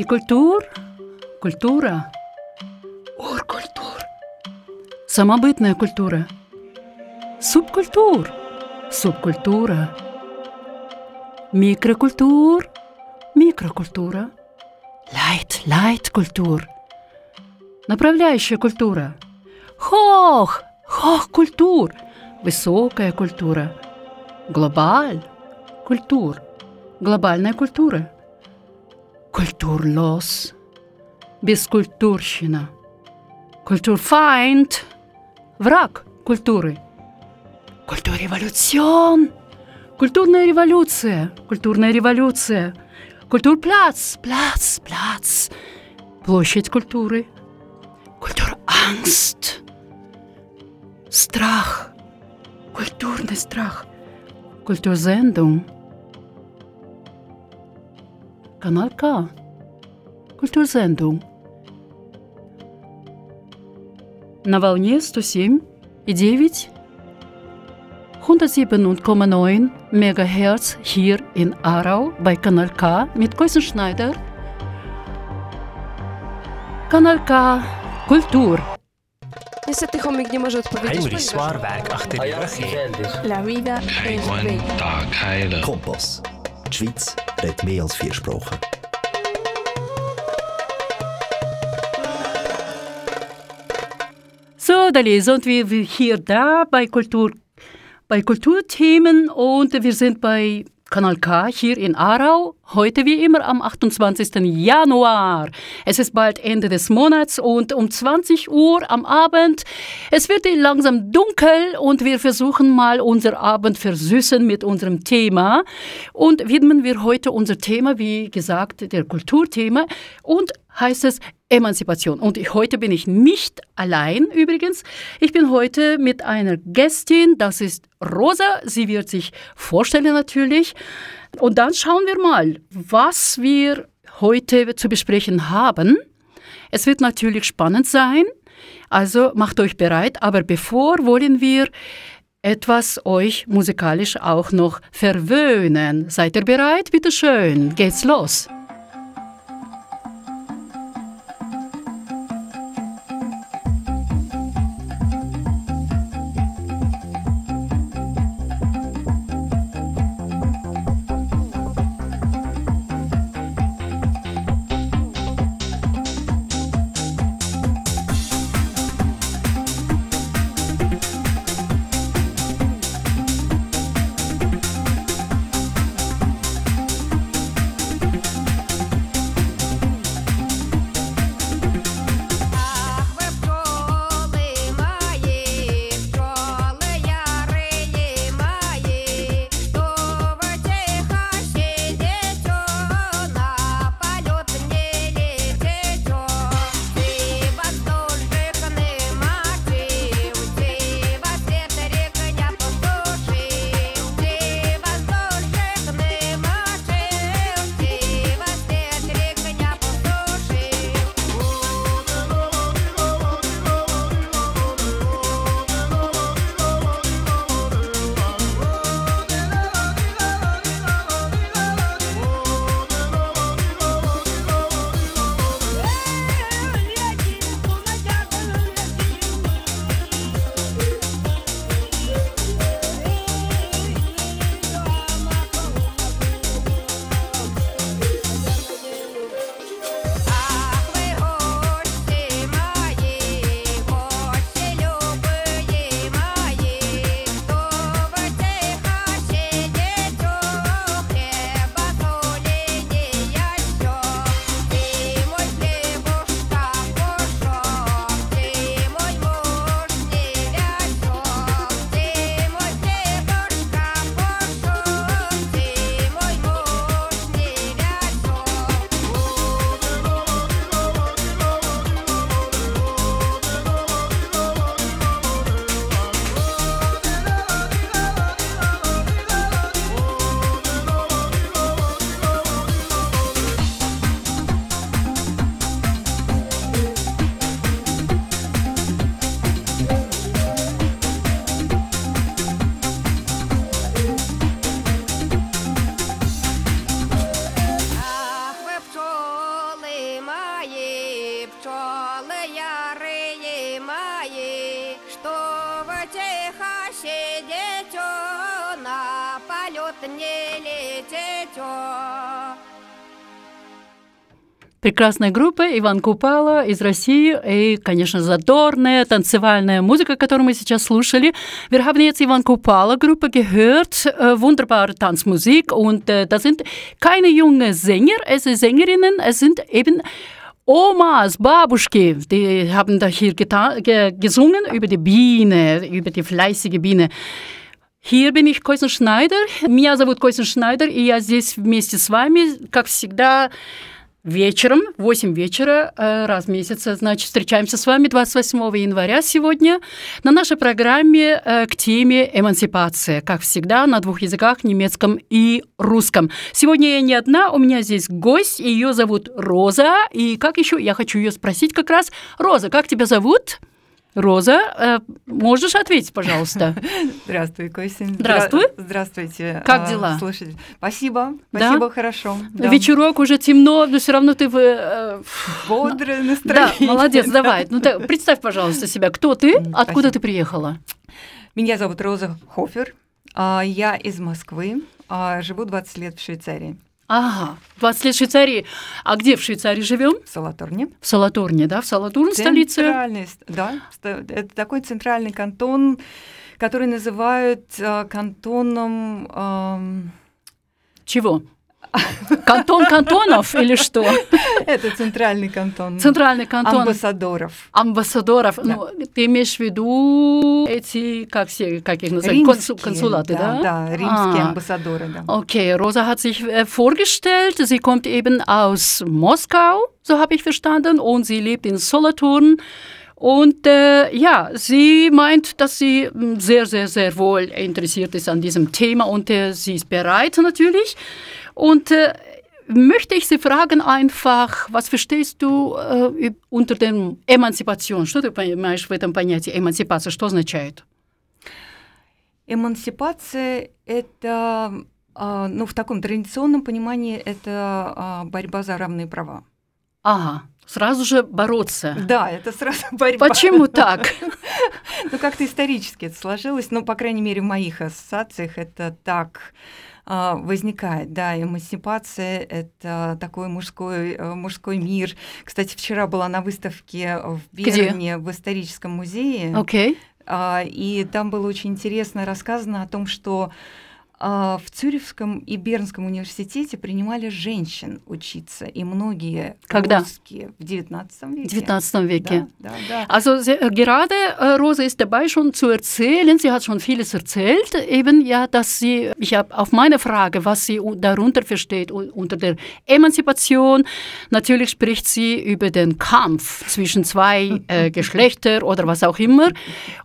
Die Kultur, культура, уркультур, самобытная культура, субкультур, субкультура, микрокультур, микрокультура, лайт, лайт-культур, направляющая культура, хох, хох-культур, высокая культура, глобаль, культур, глобальная культура, культурлос, бескультурщина, культурфайнд, враг культуры, культурреволюцион, культурная революция, культурная революция, культурпляц, пляц, пляц, площадь культуры, культурангст, страх, культурный страх, культурзендung, канал К, культурзендung. На волне 107 и 9 107,9 MHz hier in Aarau bei Kanal K mit Keusenschneider. Kanal K Kultur. Niestety chomik nie może odpowiedzieć, Heinrich ponieważ Swarberg achter die Röche. La vida es bella. Tag heilen. Kompass. Die Schweiz redet mehr als vier Sprachen. So, Dali, sind wir hier da bei Kultur, bei Kulturthemen und wir sind bei Kanal K hier in Aarau. Heute wie immer am 28. Januar. Es ist bald Ende des Monats und um 20 Uhr am Abend. Es wird langsam dunkel und wir versuchen mal unser Abend versüßen mit unserem Thema und widmen wir heute unser Thema, wie gesagt, der Kulturthema und heißt es Emanzipation. Und ich, heute bin ich nicht allein übrigens. Ich bin heute mit einer Gästin, das ist Rosa. Sie wird sich vorstellen natürlich. Und dann schauen wir mal, was wir heute zu besprechen haben. Es wird natürlich spannend sein, also macht euch bereit. Aber bevor wollen wir etwas euch musikalisch auch noch verwöhnen. Seid ihr bereit? Bitte schön, geht's los. Прекрасная группа Иван Купала из России и, конечно, задорная танцевальная музыка, которую мы сейчас слушали. Wir Ivan Kupala Gruppe gehört, äh, wunderbare Tanzmusik und äh, das sind keine jungen Sänger, es sind Sängerinnen, es sind eben Omas, Babuschki, die haben da hier ge gesungen über die Biene, über die fleißige Biene. Hier bin ich Койсен Шнайдер. Меня зовут Койсен Шнайдер, и я здесь вместе с вами, как всегда, вечером, 8 вечера, раз в месяц, значит, встречаемся с вами 28 января сегодня на нашей программе к теме эмансипация, как всегда, на двух языках, немецком и русском. Сегодня я не одна, у меня здесь гость, ее зовут Роза, и как еще, я хочу ее спросить как раз. Роза, как тебя зовут? Роза, э, можешь ответить, пожалуйста? Здравствуй, Косин. Здравствуй. Здравствуйте. Как дела? Слушайте, спасибо, спасибо, да? хорошо. Да. Вечерок уже темно, но все равно ты в... Э, Бодрое настроение. Да, молодец, давай. Ну, так, представь, пожалуйста, себя. Кто ты? Откуда спасибо. ты приехала? Меня зовут Роза Хофер. Я из Москвы. Живу 20 лет в Швейцарии. Ага, 20 лет Швейцарии. А где в Швейцарии живем? В Салатурне. В Салатурне, да? В Салатурне столице? Центральный, да. Это такой центральный кантон, который называют э, кантоном... Э, Чего? Кантон кантонов или что? Это центральный кантон. Центральный кантон. Амбассадоров. Амбассадоров. Да. Ну, ты имеешь в виду эти, как, все, как их называют, римские, Konsulate, да? Да, да римские ah. Ambassadore, да. Okay, Rosa hat sich äh, vorgestellt, sie kommt eben aus Moskau, so habe ich verstanden, und sie lebt in Solothurn. Und äh, ja, sie meint, dass sie sehr, sehr, sehr wohl interessiert ist an diesem Thema und äh, sie ist bereit natürlich. Und äh, möchte ich Sie fragen einfach, was verstehst du äh, unter dem Эмансипацион? Что ты понимаешь в этом понятии эмансипация? Что означает? Эмансипация – это, э, ну, в таком традиционном понимании, это э, борьба за равные права. Ага, сразу же бороться. Да, это сразу борьба. Почему так? Ну, как-то исторически это сложилось, ну, по крайней мере, в моих ассоциациях это так возникает. Да, эмансипация — это такой мужской, мужской мир. Кстати, вчера была на выставке в Берне в историческом музее. Okay. И там было очень интересно рассказано о том, что в Цюрихском и Бернском университете принимали женщин учиться, и многие Когда? русские в XIX веке. В XIX веке. Да, да, да. Also gerade äh, Rosa ist dabei schon zu erzählen, sie hat schon vieles erzählt, eben ja, dass sie, ich habe auf meine Frage, was sie darunter versteht unter der Emanzipation, natürlich spricht sie über den Kampf zwischen zwei äh, Geschlechtern oder was auch immer,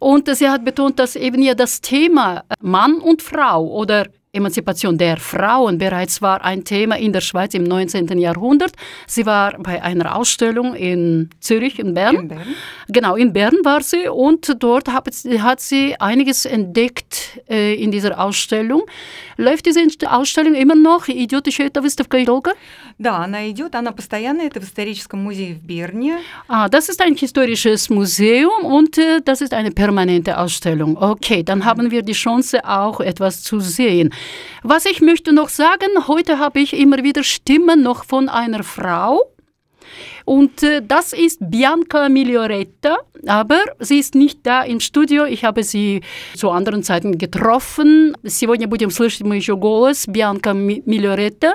und sie hat betont, dass eben ja das Thema Mann und Frau oder Emanzipation der Frauen bereits war ein Thema in der Schweiz im 19. Jahrhundert. Sie war bei einer Ausstellung in Zürich, in Bern. In Bern. Genau, in Bern war sie und dort hat sie einiges entdeckt äh, in dieser Ausstellung. Läuft diese Ausstellung immer noch? Идет это выставка долго? Да, она идет, она постоянно, это в историческом музее в Берне. Ah, das ist ein historisches Museum und äh, das ist eine permanente Ausstellung. Okay, dann haben wir die Chance auch etwas zu sehen. Was ich möchte noch sagen, heute habe ich immer wieder Stimmen noch von einer Frau. Und äh, das ist Bianca Miglioretta, aber sie ist nicht da im Studio. Ich habe sie zu anderen Zeiten getroffen. Сегодня будем слышать мы еще голос Бианка Миллиоретта.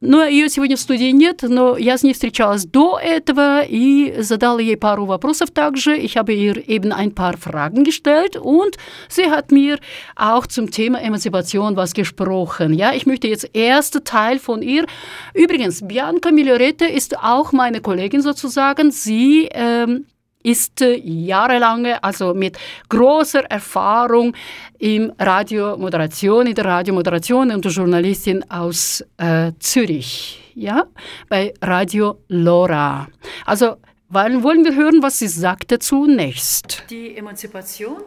Но ее сегодня в студии нет, но я с ней встречалась до этого и задала ей пару вопросов также. Ich habe ihr eben ein paar Fragen gestellt und sie hat mir auch zum Thema Emanzipation was gesprochen. Ja, ich möchte jetzt erste Teil von ihr. Übrigens, Bianca Migliorette ist auch meine Kollegin sozusagen. Sie ähm, ist jahrelange, also mit großer Erfahrung im Radiomoderation, in der Radiomoderation und Journalistin aus äh, Zürich, ja, bei Radio Lora. Also wollen, wollen wir hören, was sie sagte zunächst. Die Emanzipation,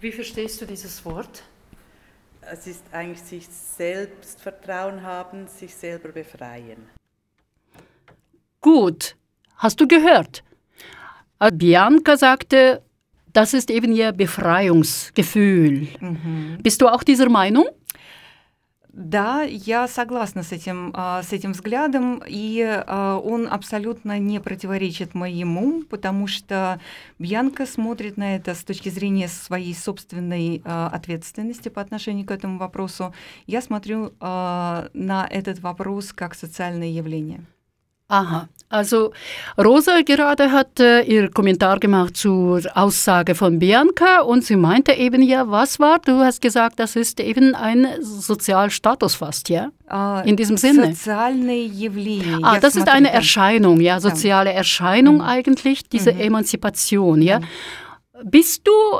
wie verstehst du dieses Wort? Es ist eigentlich sich selbst Vertrauen haben, sich selber befreien. Gut, hast du gehört? Bianca sagte, das ist eben ihr Befreiungsgefühl. Mhm. Bist du auch dieser Meinung? Да, я согласна с этим, а, с этим взглядом, и а, он абсолютно не противоречит моему, потому что Бьянка смотрит на это с точки зрения своей собственной а, ответственности по отношению к этому вопросу. Я смотрю на этот вопрос как социальное явление. Aha, also Rosa gerade hat äh, ihr Kommentar gemacht zur Aussage von Bianca und sie meinte eben ja, was war? Du hast gesagt, das ist eben ein Sozialstatus fast, ja? In diesem Sinne. Soziale явление. Ah, das ist eine Erscheinung, ja, soziale Erscheinung mhm. eigentlich, diese mhm. Emanzipation, ja. Mhm. Bist du,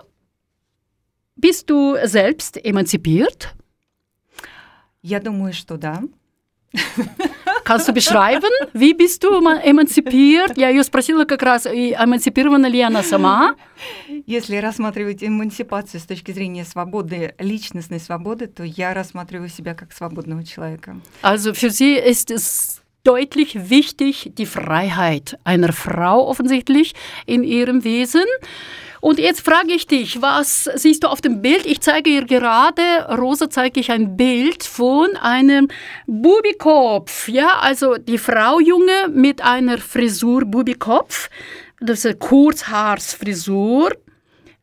bist du selbst emanzipiert? Я думаю, что да. Kannst du beschreiben, wie bist du эмансипиert? Я ее спросила как раз, эмансипирована ли она сама? Если рассматривать эмансипацию с точки зрения свободы, личностной свободы, то я рассматриваю себя как свободного человека. Also für sie ist es deutlich wichtig, die Freiheit einer Frau offensichtlich in ihrem Wesen. Und jetzt frage ich dich, was siehst du auf dem Bild? Ich zeige ihr gerade, Rosa zeige ich ein Bild von einem Bubikopf. Ja, also die Frau Junge mit einer Frisur Bubikopf. Das ist eine Kurzhaarsfrisur.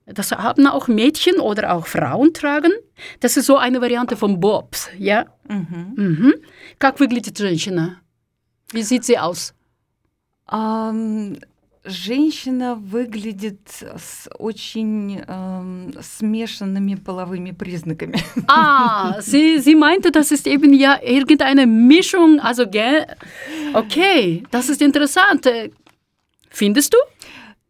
Das haben auch Mädchen oder auch Frauen tragen. Das ist so eine Variante von Bobs, ja? Mhm. Mhm. Как выглядит женщина? Wie sieht sie aus? Um, женщина выглядит с очень ähm, смешанными половыми признаками. Ah, sie, sie meinte, das ist eben ja irgendeine Mischung, also gell? Okay, das ist interessant. Findest du?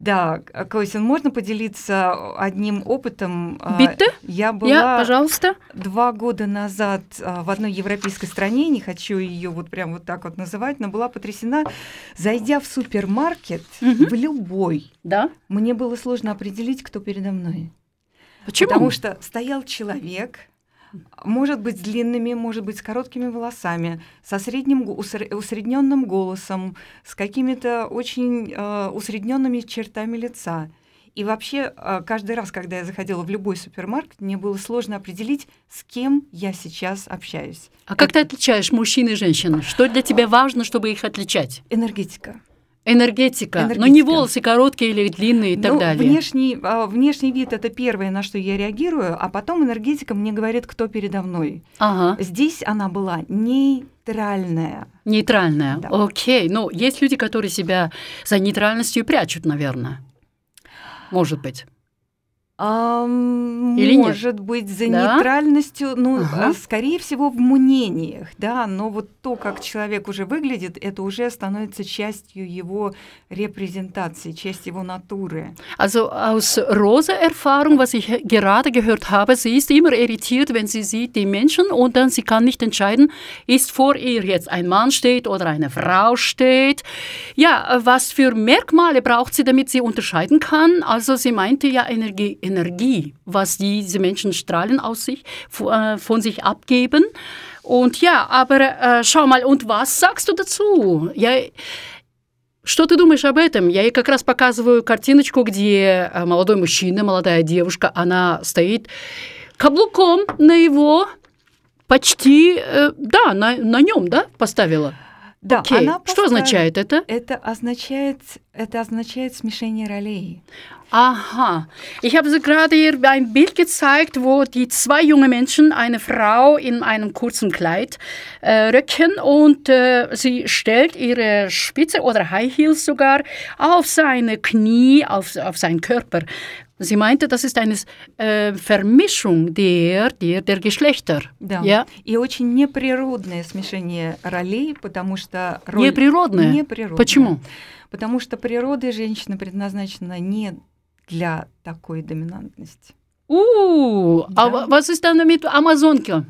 Да, Косин, можно поделиться одним опытом? Bitte? Я была ja, пожалуйста. два года назад в одной европейской стране, не хочу ее вот прям вот так вот называть, но была потрясена, зайдя в супермаркет, угу. в любой, да? мне было сложно определить, кто передо мной. Почему? Потому что стоял человек, может быть с длинными, может быть с короткими волосами, со средним усредненным голосом, с какими-то очень э, усредненными чертами лица. И вообще, э, каждый раз, когда я заходила в любой супермаркет, мне было сложно определить, с кем я сейчас общаюсь. А как ты отличаешь мужчин и женщин? Что для тебя важно, чтобы их отличать? Энергетика. Энергетика. Энергетика. Но не волосы короткие или длинные и так ну, далее. Внешний, а, внешний вид это первое, на что я реагирую, а потом энергетика мне говорит, кто передо мной. Ага. Здесь она была нейтральная. Нейтральная. Да. Окей. Ну, есть люди, которые себя за нейтральностью прячут, наверное. Может быть. Или может нет? быть за да? нейтральностью, ну, ага. скорее всего, в мнениях, да, но вот то, как человек уже выглядит, это уже становится частью его Repräsentation, частью его Natur. Also aus Rosa-Erfahrung, was ich gerade gehört habe, sie ist immer irritiert, wenn sie sieht die Menschen und dann sie kann nicht entscheiden, ist vor ihr jetzt ein Mann steht oder eine Frau steht. Ja, was für Merkmale braucht sie, damit sie unterscheiden kann? Also sie meinte ja Energie Energie, was diese Menschen strahlen aus sich, äh, von sich abgeben. Und ja, aber äh, schau mal, und was sagst du dazu? Ja, Что ты думаешь об этом? Я ей как раз показываю картиночку, где э, молодой мужчина, молодая девушка, она стоит каблуком на его почти, э, да, на, на нем, да, поставила. Да, Окей. она поставила, Что означает это? Это означает, это означает смешение ролей. Aha. Ich habe so gerade hier ein Bild gezeigt, wo die zwei junge Menschen eine Frau in einem kurzen Kleid äh, rücken und äh, sie stellt ihre Spitze oder High Heels sogar auf seine Knie, auf, auf seinen Körper. Sie meinte, das ist eine äh, Vermischung der, der, der Geschlechter. Да. Ja? И очень неприродное смешение ролей, потому что роль... Неприродное? Неприродное. Почему? Потому что природа женщины предназначена не для такой доминантности. У, да. а was ist dann mit Амазонки?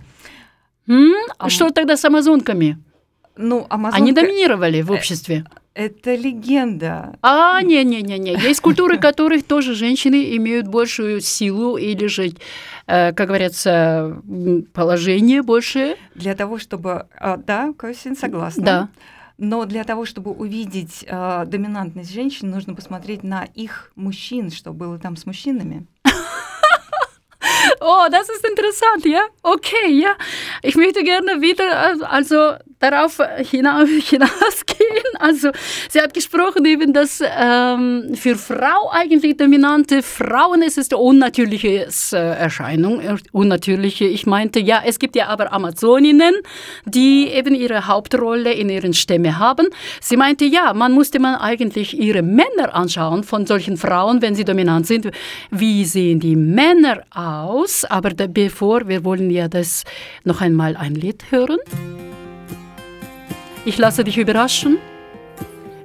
Ам... Что тогда с амазонками? Ну, амазонка... Они доминировали в обществе. Это легенда. А, не-не-не-не. Есть культуры, которых тоже женщины имеют большую силу или же, э, как говорится, положение больше. Для того, чтобы... А, да, Косин, согласна. Да. Но для того, чтобы увидеть э, доминантность женщин, нужно посмотреть на их мужчин, что было там с мужчинами. Oh, das ist interessant, ja? Okay, ja. Ich möchte gerne wieder äh, also darauf hinaus, hinausgehen. Also, sie hat gesprochen eben, dass ähm, für Frau eigentlich dominante Frauen ist es eine unnatürliche äh, Erscheinung. Unnatürliche, ich meinte, ja, es gibt ja aber Amazoninnen, die eben ihre Hauptrolle in ihren Stämme haben. Sie meinte, ja, man musste man eigentlich ihre Männer anschauen von solchen Frauen, wenn sie dominant sind. Wie sehen die Männer aus? Aber bevor, wir wollen ja das noch einmal ein Lied hören. Ich lasse dich überraschen.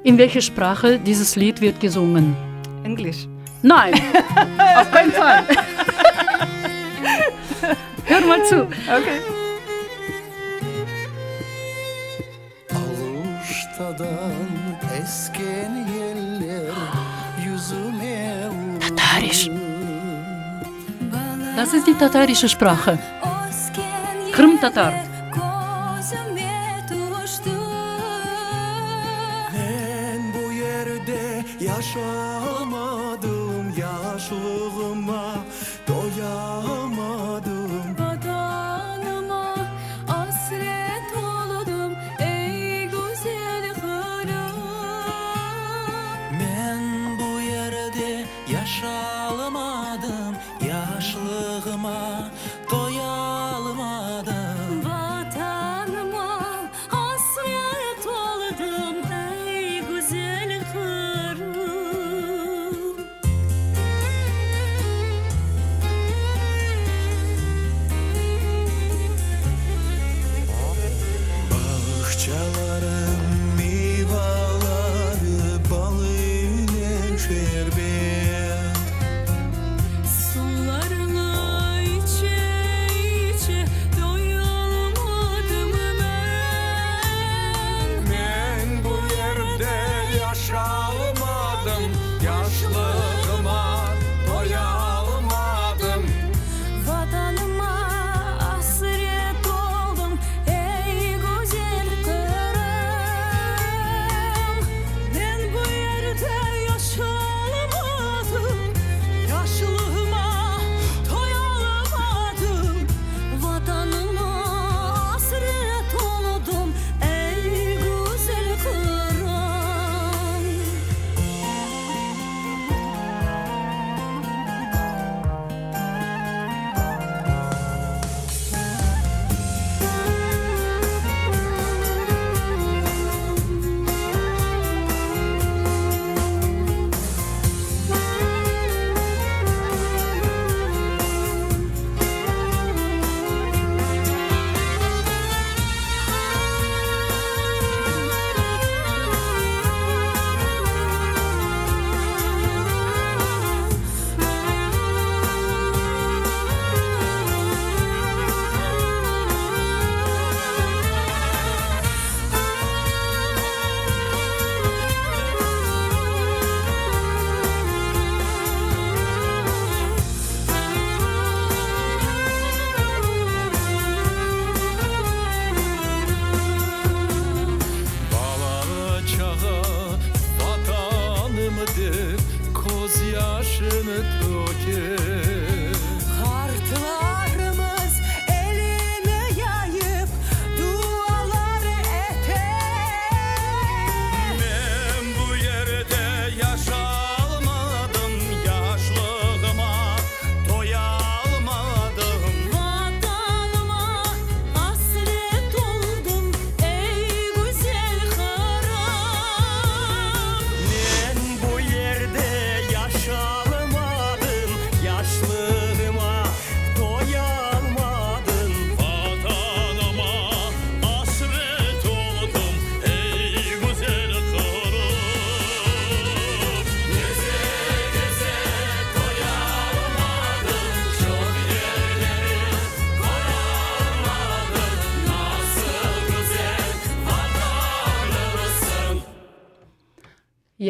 In welcher Sprache dieses Lied wird gesungen? Englisch. Nein, auf keinen Fall. Hör mal zu. Okay. Tatarisch. Das ist die tatarische Sprache. Krim-Tatar. Yaşamadım yaşlılığıma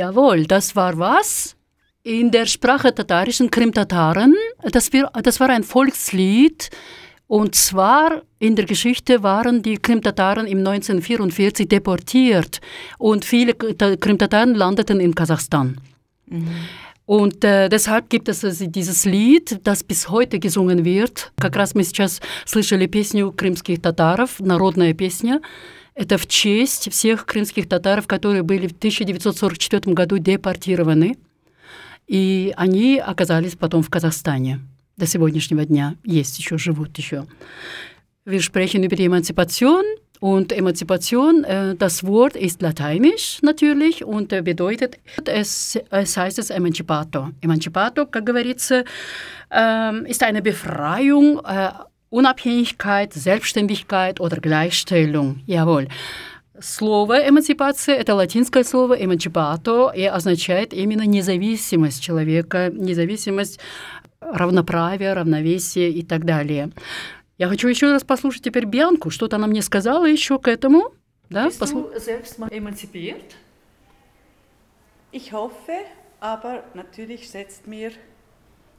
Jawohl, das war was? In der Sprache tatarischen Krim-Tataren. Das, wir- das war ein Volkslied. Und zwar in der Geschichte waren die Krim-Tataren im 1944 deportiert. Und viele K- Krim-Tataren landeten in Kasachstan. Und äh, deshalb gibt es also dieses Lied, das bis heute gesungen wird. Как раз мы сейчас слышали песню крымских татаров, народная песня. Это в честь всех крымских татаров, которые были в 1944 году депортированы. И они оказались потом в Казахстане. До сегодняшнего дня есть еще, живут еще. Wir sprechen über die Emanzipation und Emanzipation, äh, das Wort ist lateinisch natürlich und äh, bedeutet, es, es heißt es Emancipator. Emancipator, как говорится, ähm, ist eine Befreiung, äh, Unabhängigkeit, Selbstständigkeit oder Gleichstellung. Jawohl. Слово эмансипация – это латинское слово эмансипато и означает именно независимость человека, независимость, равноправие, равновесие и так далее. Я хочу еще раз послушать теперь Бьянку, что-то она мне сказала еще к этому. Да? Bist Послу- du selbst mal emanzipiert? Ich hoffe, aber natürlich setzt mir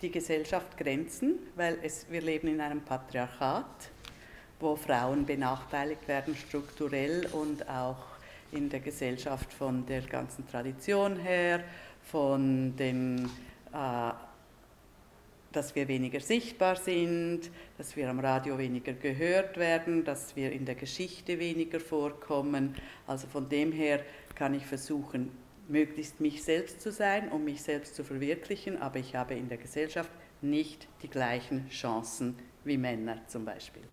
die Gesellschaft Grenzen, weil es, wir leben in einem Patriarchat, wo Frauen benachteiligt werden strukturell und auch in der Gesellschaft von der ganzen Tradition her, von den äh, dass wir weniger sichtbar sind, dass wir am Radio weniger gehört werden, dass wir in der Geschichte weniger vorkommen. Also von dem her kann ich versuchen, möglichst mich selbst zu sein, um mich selbst zu verwirklichen, aber ich habe in der Gesellschaft nicht die gleichen Chancen wie Männer zum Beispiel.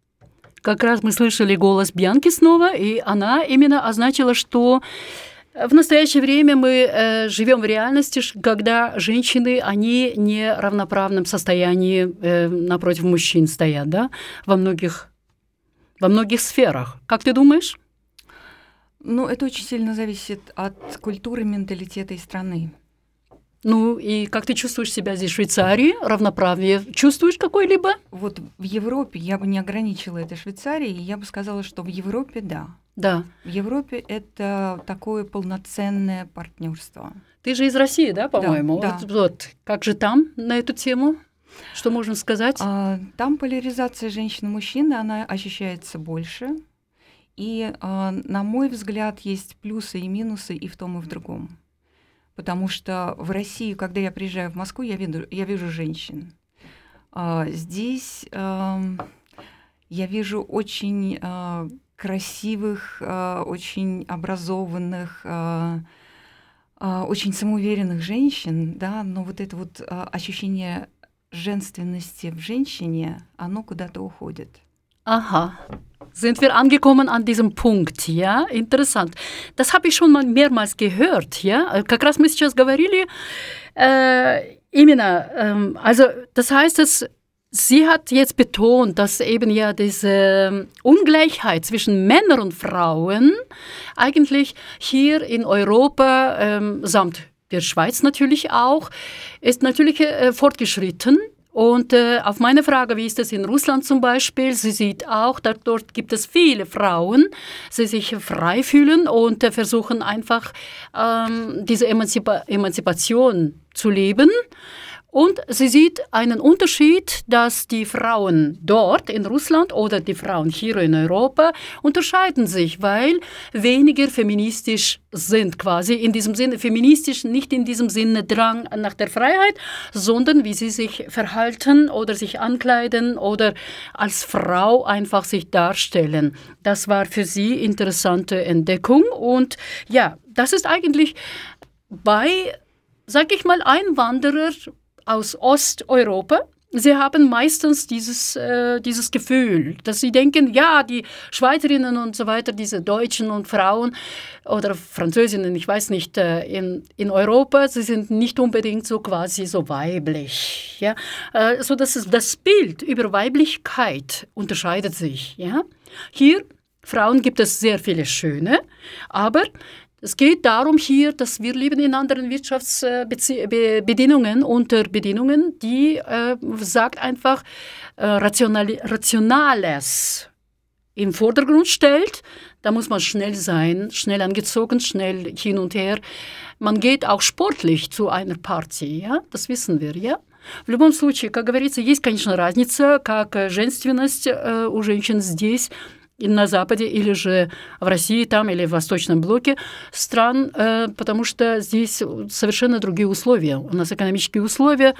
Как раз мы слышали голос Бьянки снова, и она именно означила, что в настоящее время мы э, живем в реальности, когда женщины, они не в равноправном состоянии э, напротив мужчин стоят, да, во многих, во многих сферах. Как ты думаешь? Ну, это очень сильно зависит от культуры, менталитета и страны. Ну, и как ты чувствуешь себя здесь, в Швейцарии? Равноправие чувствуешь какой-либо? Вот в Европе я бы не ограничила это Швейцарией, я бы сказала, что в Европе да. Да. В Европе это такое полноценное партнерство. Ты же из России, да, по-моему? да. Вот, вот. Как же там на эту тему? Что можно сказать? А, Там поляризация женщин и мужчин, она ощущается больше. И, а, на мой взгляд, есть плюсы и минусы и в том, и в другом. Потому что в России, когда я приезжаю в Москву, я вижу, я вижу женщин. А, Здесь ам, я вижу очень а, красивых, а, очень образованных, а, очень самоуверенных женщин, да, но вот это вот ощущение женственности в женщине, оно куда-то уходит. Aha. Sind wir angekommen an diesem Punkt, ja? Interessant. Das habe ich schon mal mehrmals gehört, ja? Э, Как раз мы сейчас говорили, äh, именно, ähm, also das heißt, dass sie hat jetzt betont, dass eben ja diese Ungleichheit zwischen Männern und Frauen eigentlich hier in Europa, ähm, samt der Schweiz natürlich auch, ist natürlich äh, fortgeschritten. und äh, auf meine Frage, wie ist es in Russland zum Beispiel, sie sieht auch, da, dort gibt es viele Frauen, die sich frei fühlen und äh, versuchen einfach ähm, diese Emanzipa Emanzipation zu leben. Und sie sieht einen Unterschied, dass die Frauen dort in Russland oder die Frauen hier in Europa unterscheiden sich, weil weniger feministisch sind quasi. In diesem Sinne, feministisch nicht in diesem Sinne Drang nach der Freiheit, sondern wie sie sich verhalten oder sich ankleiden oder als Frau einfach sich darstellen. Das war für sie interessante Entdeckung. Und ja, das ist eigentlich bei, sag ich mal, Einwanderer aus Osteuropa. Sie haben meistens dieses, äh, dieses Gefühl, dass sie denken, ja, die Schweizerinnen und so weiter, diese Deutschen und Frauen oder Französinnen, ich weiß nicht, äh, in, in Europa, sie sind nicht unbedingt so quasi so weiblich. Ja? Äh, so dass es, das Bild über Weiblichkeit unterscheidet sich. Ja? Hier, Frauen gibt es sehr viele schöne, aber es geht darum hier, dass wir leben in anderen Wirtschaftsbedingungen, unter Bedingungen, die äh, sagt einfach äh, Rational Rationales im Vordergrund stellt. Da muss man schnell sein, schnell angezogen, schnell hin und her. Man geht auch sportlich zu einer Party, ja, das wissen wir, ja. В любом случае, как говорится, есть, конечно, разница, как э, женственность э, у женщин здесь и на Западе, или же в России там, или в Восточном блоке стран, э, потому что здесь совершенно другие условия. У нас экономические условия,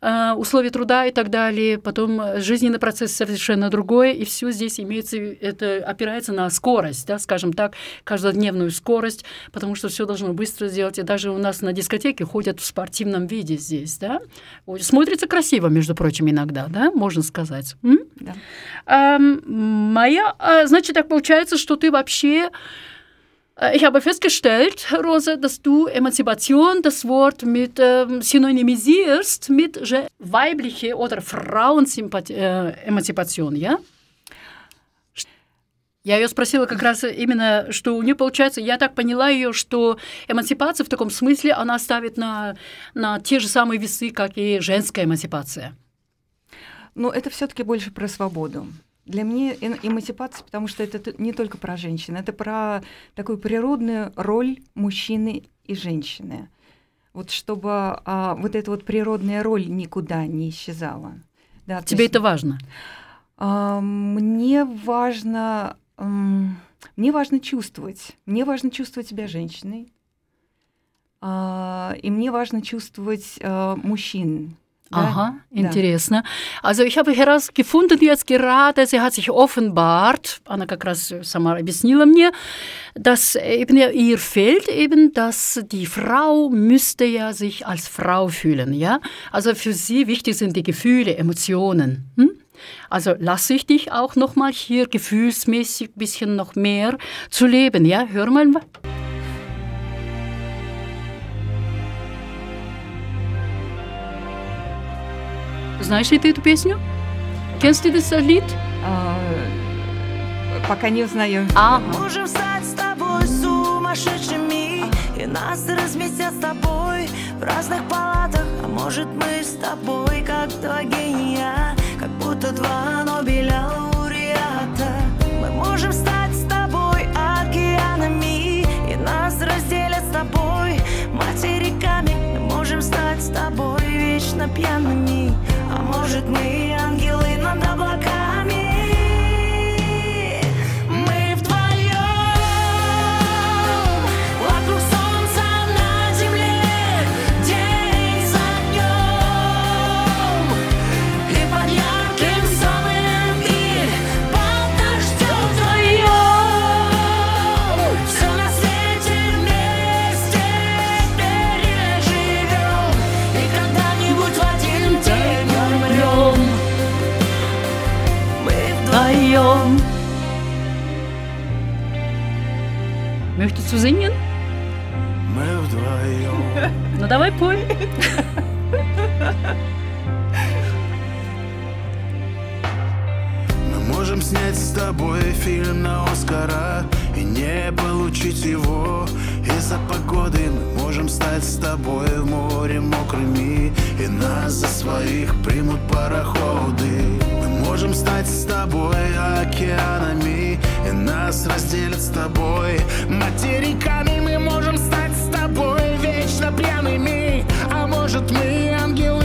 э, условия труда и так далее, потом э, жизненный процесс совершенно другой, и все здесь имеется, это опирается на скорость, да, скажем так, каждодневную скорость, потому что все должно быстро сделать, и даже у нас на дискотеке ходят в спортивном виде здесь, да, смотрится красиво, между прочим, иногда, да, можно сказать. М? Да. Maya, äh, значит, так получается, что ты вообще... Äh, Ich habe festgestellt, Rosa, dass du Emanzipation, das Wort mit ähm, synonymisierst mit weibliche oder Frauenemanzipation, ja? Я ее спросила как раз именно, что у нее получается, я так поняла ее, что эмансипация в таком смысле она ставит на, на те же самые весы, как и женская эмансипация. Но это все-таки больше про свободу. Для меня эм- эмансипация, потому что это не только про женщин, это про такую природную роль мужчины и женщины. Вот чтобы а, вот эта вот природная роль никуда не исчезала. Да, Тебе есть, это важно? а, мне важно, м, мне важно чувствовать, мне важно чувствовать себя женщиной, а, и мне важно чувствовать а, мужчин. да. Aha, Да. интересно. Also ich habe herausgefunden jetzt gerade, sie hat sich offenbart, Anna как раз сама объяснила мне, dass eben ihr fehlt eben, dass die Frau müsste ja sich als Frau fühlen, ja? Also für sie wichtig sind die Gefühle, Emotionen. Hm? Also lasse ich dich auch noch mal hier gefühlsmäßig ein bisschen noch mehr zu leben, ja? Hör mal. Знаешь ли ты эту песню? Kennst du das Lied? А, пока не узнаю. Ага. Можем стать с тобой сумасшедшими И нас разместят с тобой в разных палатах А может мы с тобой как два гения Как будто два Нобеля лауреата Мы можем стать с тобой океанами И нас разделят с тобой материками Мы можем стать с тобой вечно пьяными А может мы ангелы Singen? Мы вдвоем. Ну давай пой. Мы можем снять с тобой фильм на Оскара И не получить его из-за погоды Мы можем стать с тобой в море мокрыми И нас за своих примут пароходы Мы можем стать с тобой океанами И нас разделят с тобой. Материками Мы можем стать с тобой вечно пьяными. А может мы ангелы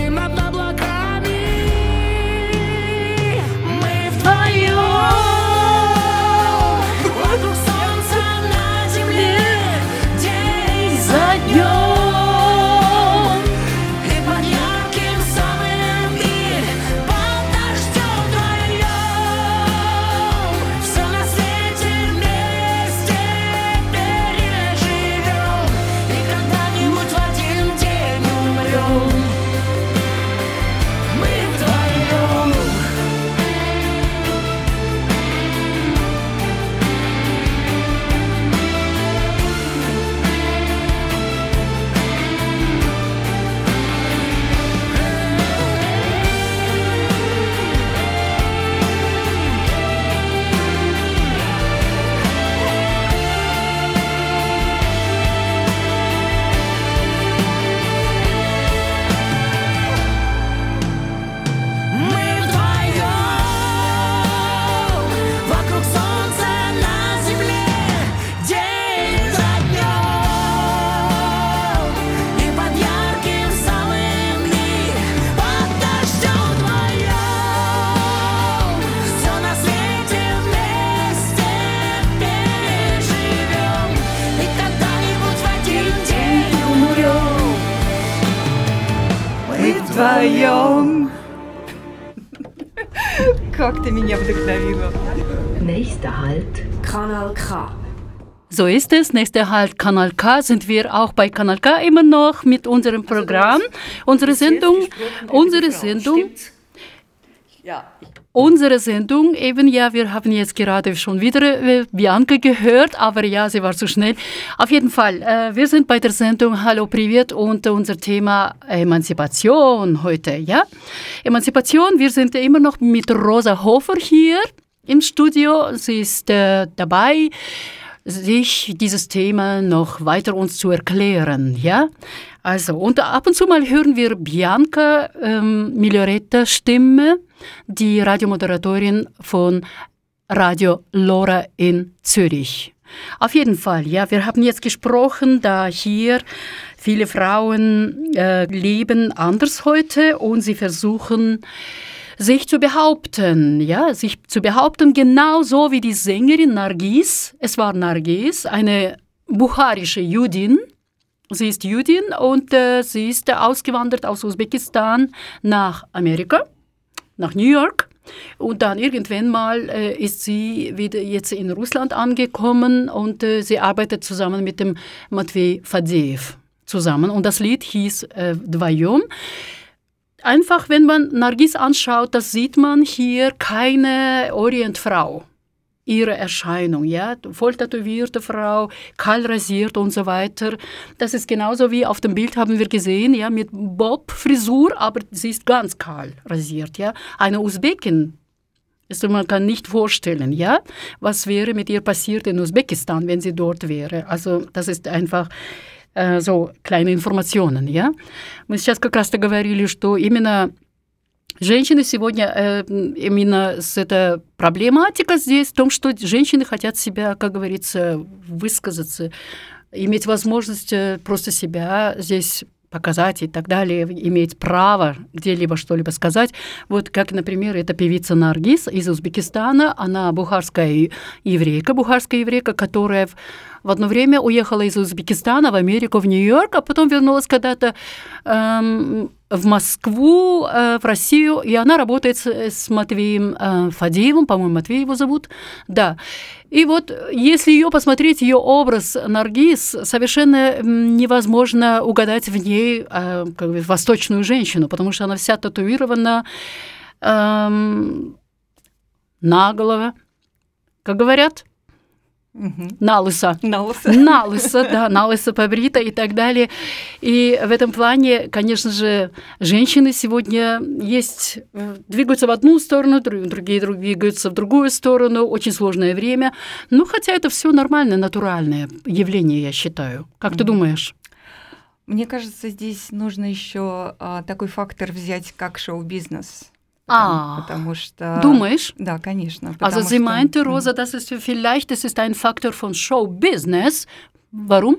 So ist es. Nächster Halt Kanal K sind wir auch bei Kanal K immer noch mit unserem Programm. Unsere Sendung, unsere Sendung, Ja, unsere Sendung eben, ja, wir haben jetzt gerade schon wieder äh, Bianca gehört, aber ja, sie war zu schnell. Auf jeden Fall, äh, wir sind bei der Sendung Hallo Privet und unser Thema Emanzipation heute, ja. Emanzipation, wir sind immer noch mit Rosa Hofer hier im Studio. Sie ist äh, dabei sich dieses Thema noch weiter uns zu erklären, ja? Also, und ab und zu mal hören wir Bianca ähm, Miglioretta Stimme, die Radiomoderatorin von Radio Lora in Zürich. Auf jeden Fall, ja, wir haben jetzt gesprochen, da hier viele Frauen äh, leben anders heute und sie versuchen, sich zu behaupten, ja, sich zu behaupten, genauso wie die Sängerin Nargis. Es war Nargis, eine bukharische Judin. Sie ist Judin und äh, sie ist äh, ausgewandert aus Usbekistan nach Amerika, nach New York. Und dann irgendwann mal äh, ist sie wieder jetzt in Russland angekommen und äh, sie arbeitet zusammen mit dem Matvei Fadeev zusammen. Und das Lied hieß äh, Dvayom einfach, wenn man Nargis anschaut, das sieht man hier keine Orientfrau. Ihre Erscheinung, ja, voll tätowierte Frau, kahl rasiert und so weiter. Das ist genauso wie auf dem Bild haben wir gesehen, ja, mit Bob-Frisur, aber sie ist ganz kahl rasiert, ja. Eine Usbekin, also man kann nicht vorstellen, ja, was wäre mit ihr passiert in Usbekistan, wenn sie dort wäre. Also das ist einfach so kleine Информационные, ja. Мы сейчас как раз-то говорили, что именно женщины сегодня, э, именно с этой проблематика здесь в том, что женщины хотят себя, как говорится, высказаться, иметь возможность э, просто себя здесь показать и так далее, иметь право где-либо что-либо сказать. Вот как, например, эта певица Наргиз из Узбекистана, она бухарская еврейка, бухарская еврейка, которая в одно время уехала из Узбекистана в Америку, в Нью-Йорк, а потом вернулась когда-то эм, в Москву, э, в Россию, и она работает с, с Матвеем э, Фадеевым, по-моему, Матвей его зовут, да. И вот если ее посмотреть, ее образ Наргиз, совершенно невозможно угадать в ней э, как бы, восточную женщину, потому что она вся татуирована эм, наголо, как говорят, на лысо. На лысо. На лысо, да, на лысо побрита и так далее. И в этом плане, конечно же, женщины сегодня есть, э, двигаются в одну сторону, дру- другие друг- двигаются в другую сторону. Очень сложное время. Ну, хотя это все нормальное, натуральное явление, я считаю. Как ты думаешь? Мне кажется, здесь нужно еще а, такой фактор взять, как шоу-бизнес. А, потому что... Думаешь? Да, конечно. Also потому sie что- meinte, Rosa, das ist vielleicht das ist ein Faktor von Show-Business. Warum?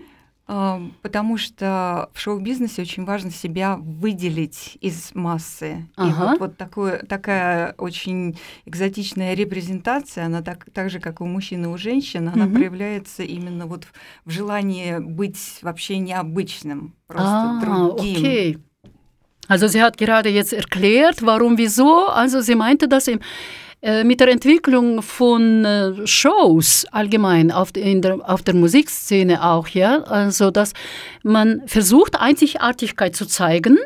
А, Потому что в шоу-бизнесе очень важно себя выделить из массы. И Ага. вот, вот такое, такая очень экзотичная репрезентация, она так, так же, как у мужчин и у женщин, она Мгм. проявляется именно вот в, в желании быть вообще необычным, просто Ah, другим. okay. Also sie hat gerade jetzt erklärt, warum, wieso. Also sie meinte, dass im, äh, mit der Entwicklung von äh, Shows allgemein auf, der- in der, auf der Musikszene auch, ja, also dass man versucht, Einzigartigkeit zu zeigen.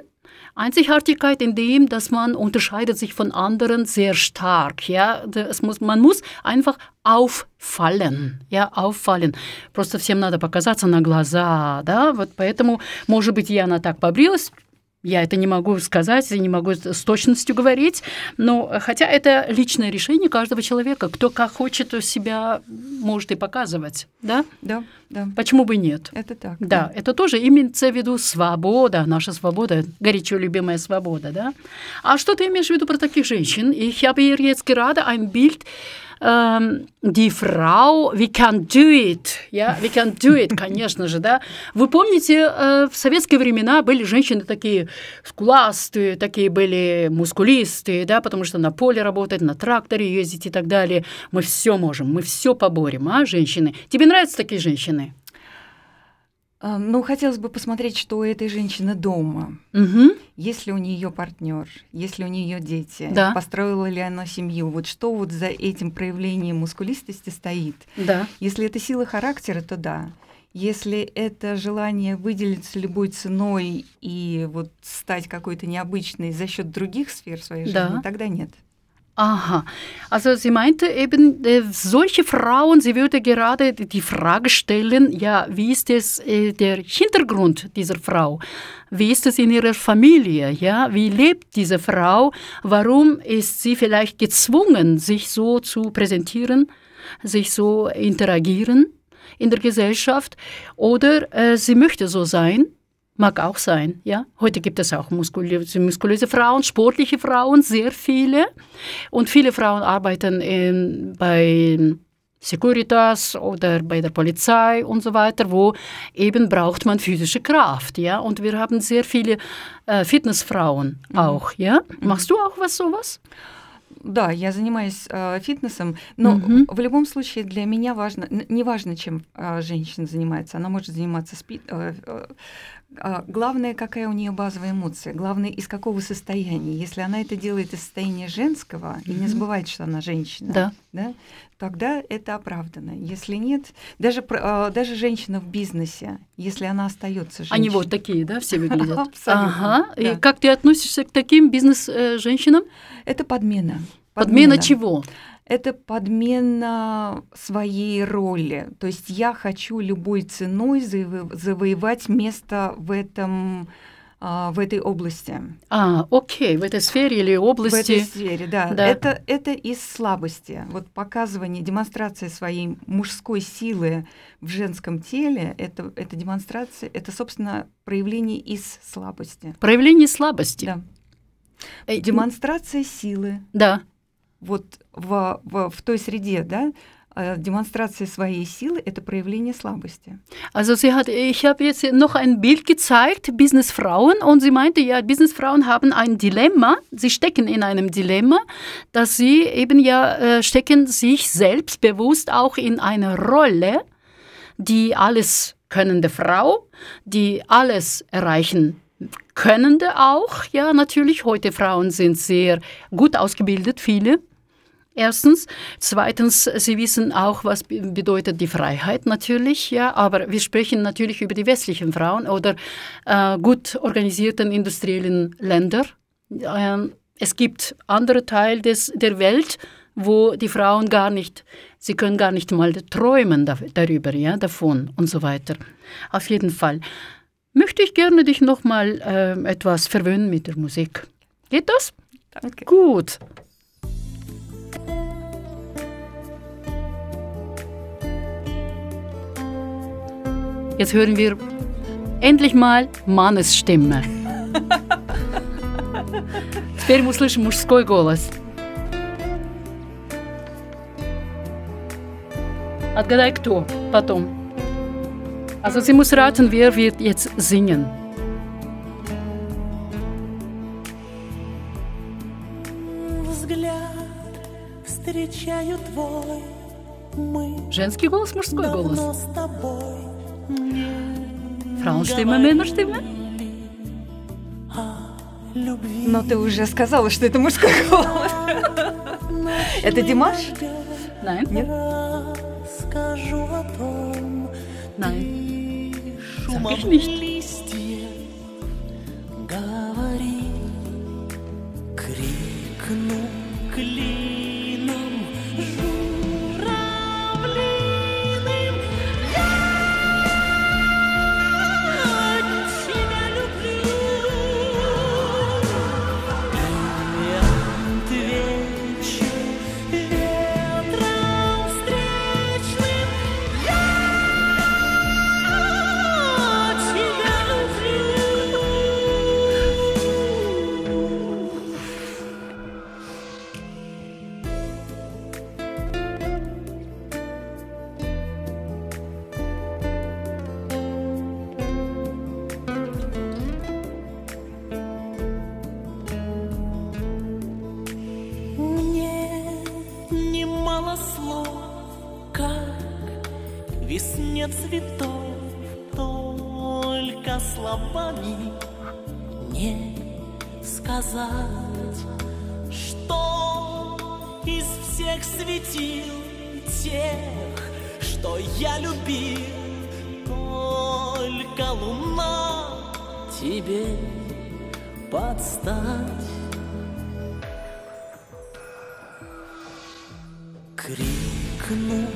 Einzigartigkeit in dem, dass man unterscheidet sich von anderen sehr stark, ja. Es muss, man muss einfach auffallen, ja, auffallen. Просто всем надо показаться на глаза, да, вот поэтому, может быть, Яна так побрилась, я это не могу сказать, я не могу с точностью говорить, но хотя это личное решение каждого человека, кто как хочет себя может и показывать, да? Да, да. Почему бы нет? Это так. Да, это тоже имеется в виду свобода, наша свобода, горячо любимая свобода, да? А что ты имеешь в виду про таких женщин? Ich habe hier jetzt gerade ein Bild, ähm, die Frau, we can do it, ja, we can do it, конечно же, да. Вы помните, э, в советские времена были женщины такие скуластые, такие были мускулистые, да, потому что на поле работать, на тракторе ездить и так далее. Мы все можем, мы все поборем, а, женщины? Тебе нравятся такие женщины? А, Ну, хотелось бы посмотреть, что у этой женщины дома. Мгм. Есть ли у нее партнер, есть ли у нее дети, Да. построила ли она семью. Вот что вот за этим проявлением мускулистости стоит. Да. Если это сила характера, то да. Если это желание выделиться любой ценой и вот стать какой-то необычной за счет других сфер своей жизни, Да. тогда нет. Aha. Also sie meinte eben, äh, solche Frauen, sie würde gerade die Frage stellen, ja, wie ist es äh, der Hintergrund dieser Frau? Wie ist es in ihrer Familie? Ja, wie lebt diese Frau? Warum ist sie vielleicht gezwungen, sich so zu präsentieren, sich so interagieren in der Gesellschaft? Oder äh, sie möchte so sein? Mag auch sein, ja. Heute gibt es auch muskulöse, muskulöse Frauen, sportliche Frauen, sehr viele. Und viele Frauen arbeiten in, bei Securitas oder bei der Polizei und so weiter, wo eben braucht man physische Kraft, ja. Und wir haben sehr viele äh, Fitnessfrauen auch, ja. Machst du auch was sowas? Да, я занимаюсь э, фитнесом, но Мгм. в любом случае для меня важно, н- не важно, чем э, женщина занимается, она может заниматься спи- э, э, а, главное, какая у нее базовая эмоция, главное, из какого состояния. Если она это делает из состояния женского и не забывает, что она женщина, Да. да, тогда это оправдано. Если нет, даже, э, даже женщина в бизнесе, если она остается женщиной. Они вот такие, да, все выглядят? Абсолютно, Ага. И да. как ты относишься к таким бизнес-женщинам? Это подмена. Подмена чего? Это подмена своей роли. То есть я хочу любой ценой заво- завоевать место в этом а, в этой области. А, окей, в этой сфере или В области. этой сфере, да. Да. Это, это из слабости. Вот показывание, демонстрация своей мужской силы в женском теле, это, это демонстрация, это, собственно, проявление из слабости. Проявление слабости. Да. Демонстрация силы. Да. Вот в, в, в той среде, да, э, демонстрация своей силы — это проявление слабости. Also sie hat, ich habe jetzt noch ein Bild gezeigt, Businessfrauen, und sie meinte, ja, Businessfrauen haben ein Dilemma, sie stecken in einem Dilemma, dass sie eben ja äh, stecken sich selbstbewusst auch in eine Rolle, die alles könnende Frau, die alles erreichen könnende auch, ja, natürlich, heute Frauen sind sehr gut ausgebildet, viele. Erstens. Zweitens, Sie wissen auch, was be- bedeutet die Freiheit natürlich, ja, aber wir sprechen natürlich über die westlichen Frauen oder äh, gut organisierten industriellen Länder. Ähm, es gibt andere Teile des, der Welt, wo die Frauen gar nicht, sie können gar nicht mal träumen da, darüber, ja, davon und so weiter. Auf jeden Fall möchte ich gerne dich noch mal ähm, etwas verwöhnen mit der Musik. Geht das? Danke. Gut. Jetzt hören wir endlich mal Mannes Stimme. Теперь мы услышим мужской голос. Отгадай, кто потом. Also sie muss raten, wer wird jetzt singen. Взгляд встречаю твой, мы Женский голос, мужской давно голос. Männerstimme. любви. Но ты уже сказала, что это мужской голос. Это Димаш? Nein. Нет? Скажу о том, Nein. шумом ich nicht. Луна тебе подстать. Крикну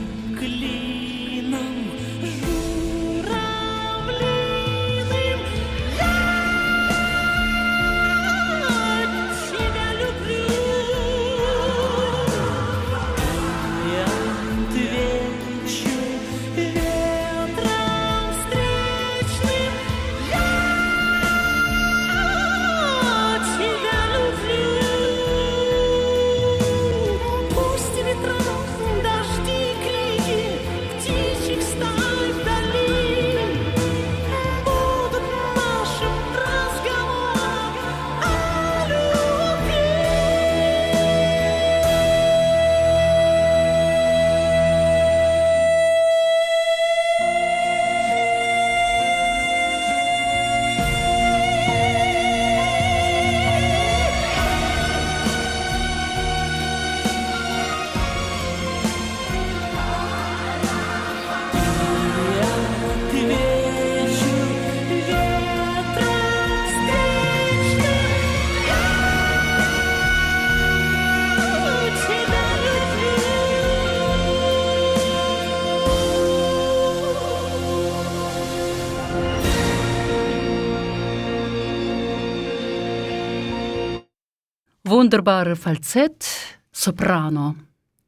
Wunderbare Falsett, Soprano.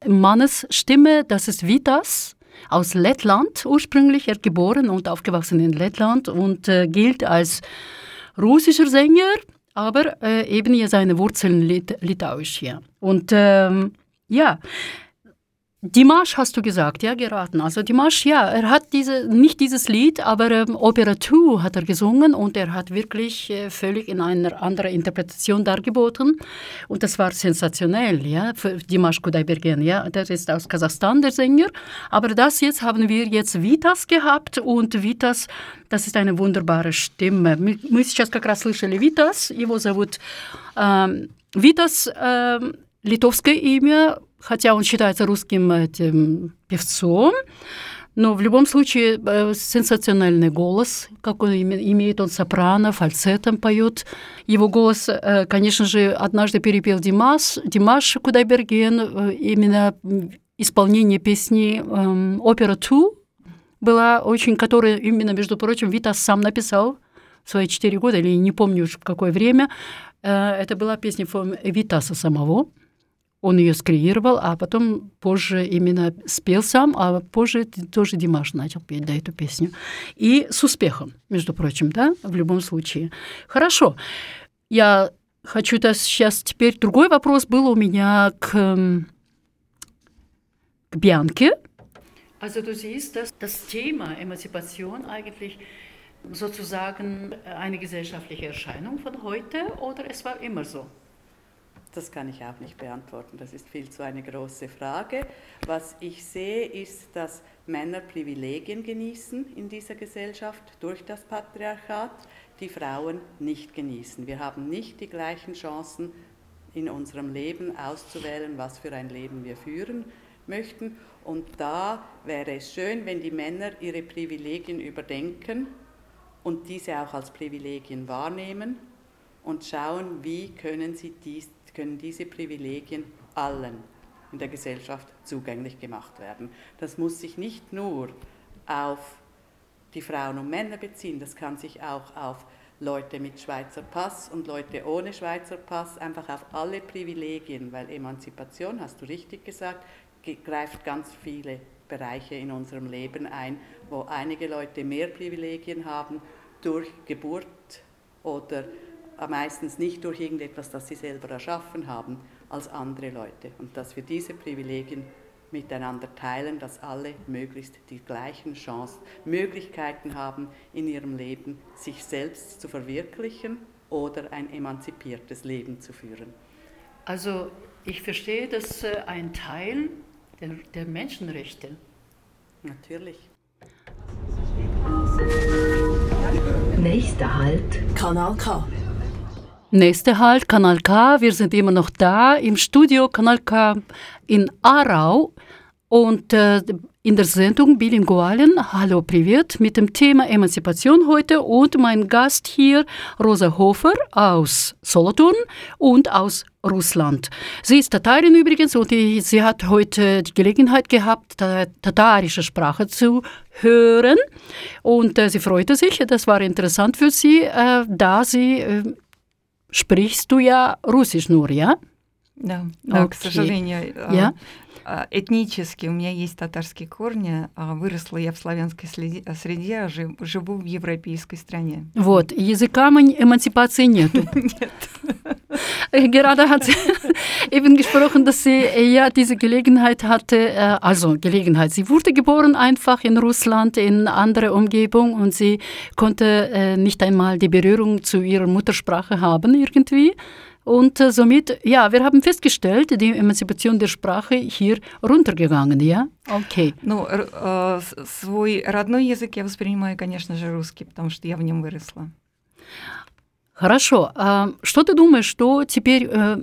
Mannes Stimme, das ist Vitas aus Lettland, ursprünglich er geboren und aufgewachsen in Lettland und äh, gilt als russischer Sänger, aber äh, eben hier seine Wurzeln lit litauisch hier. Und ähm, ja, Dimash hast du gesagt, ja, geraten. Also Dimash, ja, er hat diese, nicht dieses Lied, aber ähm, Opera 2 hat er gesungen und er hat wirklich äh, völlig in einer anderen Interpretation dargeboten. Und das war sensationell, ja, für Dimash Kudaibergen, ja. Der ist aus Kasachstan, der Sänger. Aber das jetzt haben wir jetzt Vitas gehabt und Vitas, das ist eine wunderbare Stimme. Мы мы сейчас как раз слышали Vitas, его зовут ähm, Vitas, ähm, литовское имя, хотя он считается русским этим певцом, но в любом случае э, сенсациональный голос, как он име- имеет, он сопрано, фальцетом поет. Его голос, э, конечно же, однажды перепел Димас, Димаш Кудайберген, э, именно исполнение песни эм, «Опера 2» была очень, которая именно, между прочим, Витас сам написал в свои четыре года, или не помню уж в какое время. Э, Это была песня Витаса самого. Он ее скреировал, а потом позже именно спел сам, а позже тоже Димаш начал петь да, эту песню. И с успехом, между прочим, да, в любом случае. Хорошо. Я хочу то сейчас теперь другой вопрос был у меня к, эм, к Бьянке. Also du siehst, dass das Thema Emanzipation eigentlich sozusagen eine gesellschaftliche Erscheinung von heute oder es war immer so? Das kann ich auch nicht beantworten. Das ist viel zu eine große Frage. Was ich sehe, ist, dass Männer Privilegien genießen in dieser Gesellschaft durch das Patriarchat, die Frauen nicht genießen. Wir haben nicht die gleichen Chancen in unserem Leben auszuwählen, was für ein Leben wir führen möchten. Und da wäre es schön, wenn die Männer ihre Privilegien überdenken und diese auch als Privilegien wahrnehmen und schauen, wie können, sie dies, können diese Privilegien allen in der Gesellschaft zugänglich gemacht werden. Das muss sich nicht nur auf die Frauen und Männer beziehen, das kann sich auch auf Leute mit Schweizer Pass und Leute ohne Schweizer Pass, einfach auf alle Privilegien, weil Emanzipation, hast du richtig gesagt, ge- greift ganz viele Bereiche in unserem Leben ein, wo einige Leute mehr Privilegien haben durch Geburt oder meistens nicht durch irgendetwas, das sie selber erschaffen haben, als andere Leute. Und dass wir diese Privilegien miteinander teilen, dass alle möglichst die gleichen Chancen, Möglichkeiten haben, in ihrem Leben sich selbst zu verwirklichen oder ein emanzipiertes Leben zu führen. Also ich verstehe das äh, ein Teil der, der Menschenrechte. Natürlich. Nächster Halt. Kanal K. Nächster Halt, Kanal K. Wir sind immer noch da im Studio Kanal K in Aarau und äh, in der Sendung Bilingualen. Hallo, Privet mit dem Thema Emanzipation heute und mein Gast hier, Rosa Hofer aus Solothurn und aus Russland. Sie ist Tatarin übrigens und die, sie hat heute die Gelegenheit gehabt, ta- tatarische Sprache zu hören und äh, sie freute sich. Das war interessant für sie, äh, da sie äh, sprichst du ja Russisch nur, ja? Да, да, к Окей. сожалению. а, а, Этнически у меня есть татарские корни, а выросла я в славянской следи- а, среде, а жи- живу в европейской стране. Вот, языка мань- эмансипации нету. Äh, Gerade hat sie eben gesprochen, dass sie äh, ja diese Gelegenheit hatte, äh, also Gelegenheit, sie wurde geboren einfach in Russland, in andere Umgebung und sie konnte äh, nicht einmal die Berührung zu ihrer Muttersprache haben irgendwie. Und äh, somit, ja, wir haben festgestellt, die Emanzipation der Sprache hier runtergegangen, ja? Okay. Ну, э, свой родной язык я воспринимаю, конечно же, русский, потому что я в нем выросла. Хорошо. А что ты думаешь, что теперь э,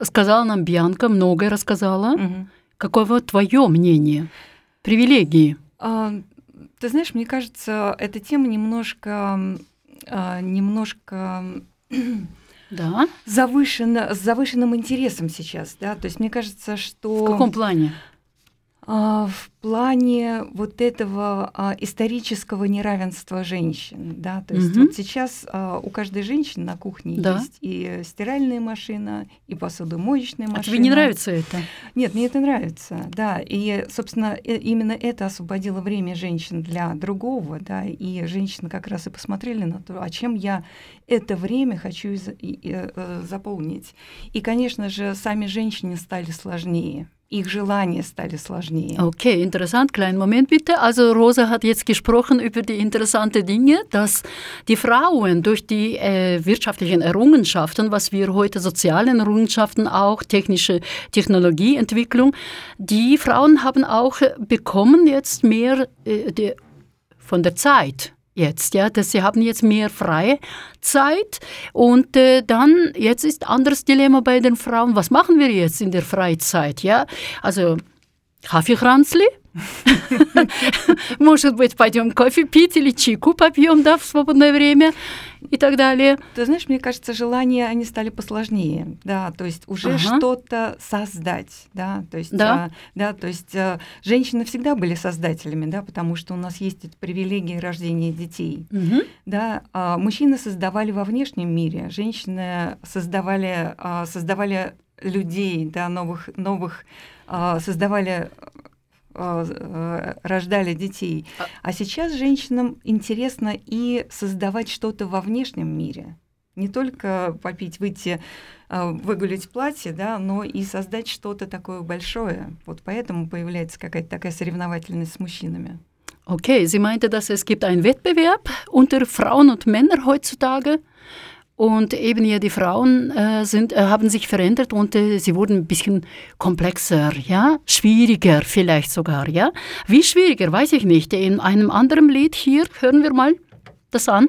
сказала нам Бьянка, многое рассказала? Мгм. Каково твое мнение? Привилегии. А, Ты знаешь, мне кажется, эта тема немножко, а, немножко Да. завышена, с завышенным интересом сейчас, да, то есть мне кажется, что... В каком плане? А, В плане вот этого а, исторического неравенства женщин, да, то есть Мгм. вот сейчас а, у каждой женщины на кухне Да. есть и стиральная машина, и посудомоечная А машина. тебе не нравится это? Нет, мне это нравится, да. И, собственно, э- именно это освободило время женщин для другого, да, и женщины как раз и посмотрели на то, а чем я это время хочу из- и- и, э, заполнить. И, конечно же, сами женщины стали сложнее, их желания стали сложнее. Okay, interessant. Kleinen Moment bitte. Also Rosa hat jetzt gesprochen über die interessanten Dinge, dass die Frauen durch die äh, wirtschaftlichen Errungenschaften, was wir heute sozialen Errungenschaften auch, technische Technologieentwicklung, die Frauen haben auch äh, bekommen jetzt mehr äh, die, von der Zeit. Jetzt, ja, dass sie haben jetzt mehr freie Zeit und äh, dann, jetzt ist anderes Dilemma bei den Frauen, was machen wir jetzt in der Freizeit, ja, also Kaffeekranzли, может быть, пойдем кофе пить или чайку попьем, да, в свободное время и так далее. Ты знаешь, мне кажется, желания, они стали посложнее, да, то есть уже Ага. что-то создать, да, то есть, Да. а, да, то есть а, женщины всегда были создателями, да, потому что у нас есть эти привилегии рождения детей, Мгм. да, а, мужчины создавали во внешнем мире, женщины создавали, а, создавали людей, да, новых, новых, а, создавали рождали детей. А сейчас женщинам интересно и создавать что-то во внешнем мире. Не только попить, выйти, а, выгулять платье, да, но и создать что-то такое большое. Вот поэтому появляется какая-то такая соревновательность с мужчинами. Okay, sie meinte, dass es gibt einen Wettbewerb unter Frauen und Männern heutzutage. Und eben ja, die Frauen äh, sind, äh, haben sich verändert und äh, sie wurden ein bisschen komplexer, ja, schwieriger vielleicht sogar, ja. Wie schwieriger, weiß ich nicht. In einem anderen Lied hier hören wir mal das an.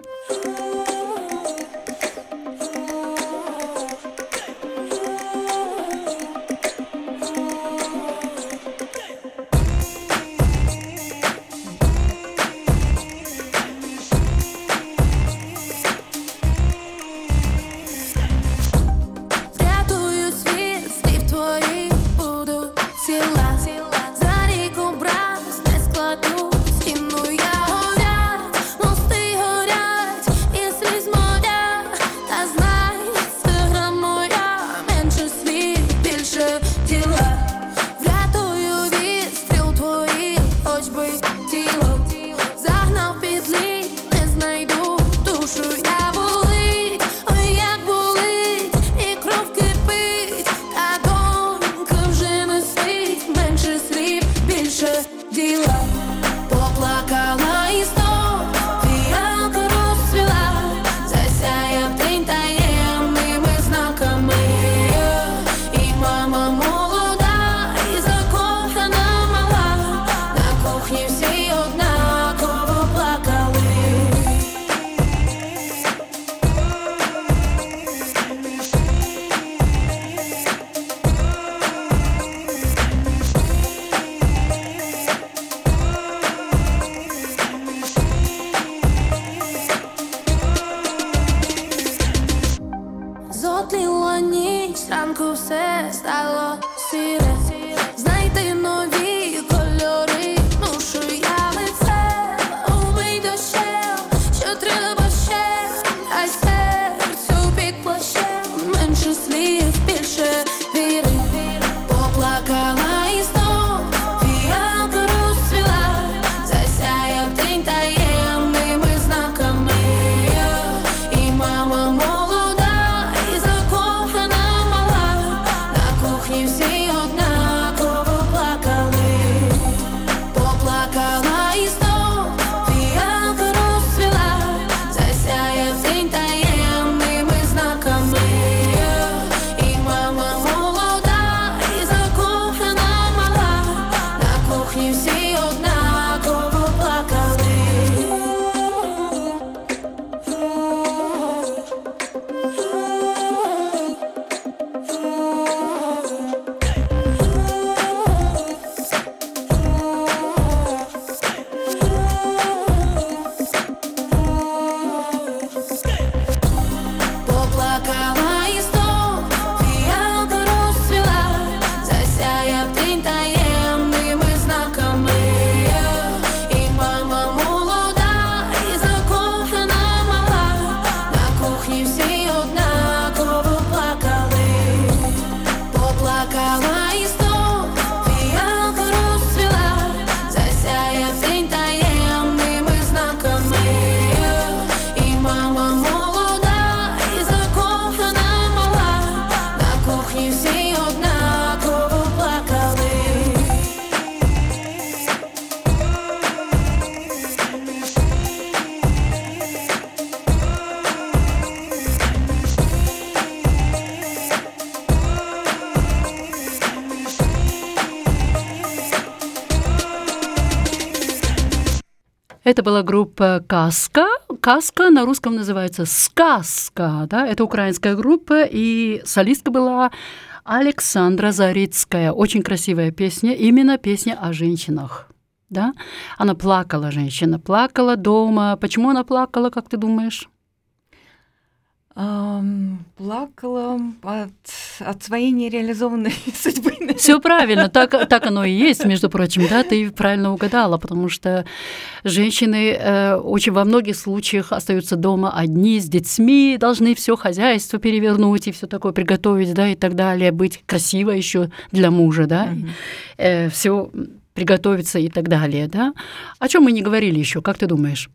Была группа «Каска». «Каска» на русском называется «Сказка». Да? Это украинская группа, и солистка была Александра Зарицкая. Очень красивая песня, именно песня о женщинах. Да? Она плакала, женщина, плакала дома. Почему она плакала, как ты думаешь? Плакала от, от своей нереализованной судьбы. Все правильно, так, так оно и есть, между прочим, да, ты правильно угадала, потому что женщины э, очень во многих случаях остаются дома одни с детьми, должны все хозяйство перевернуть и все такое приготовить, да, и так далее, быть красивой еще для мужа, да, Мгм. э, все приготовиться и так далее, да. О чем мы не говорили еще, как ты думаешь,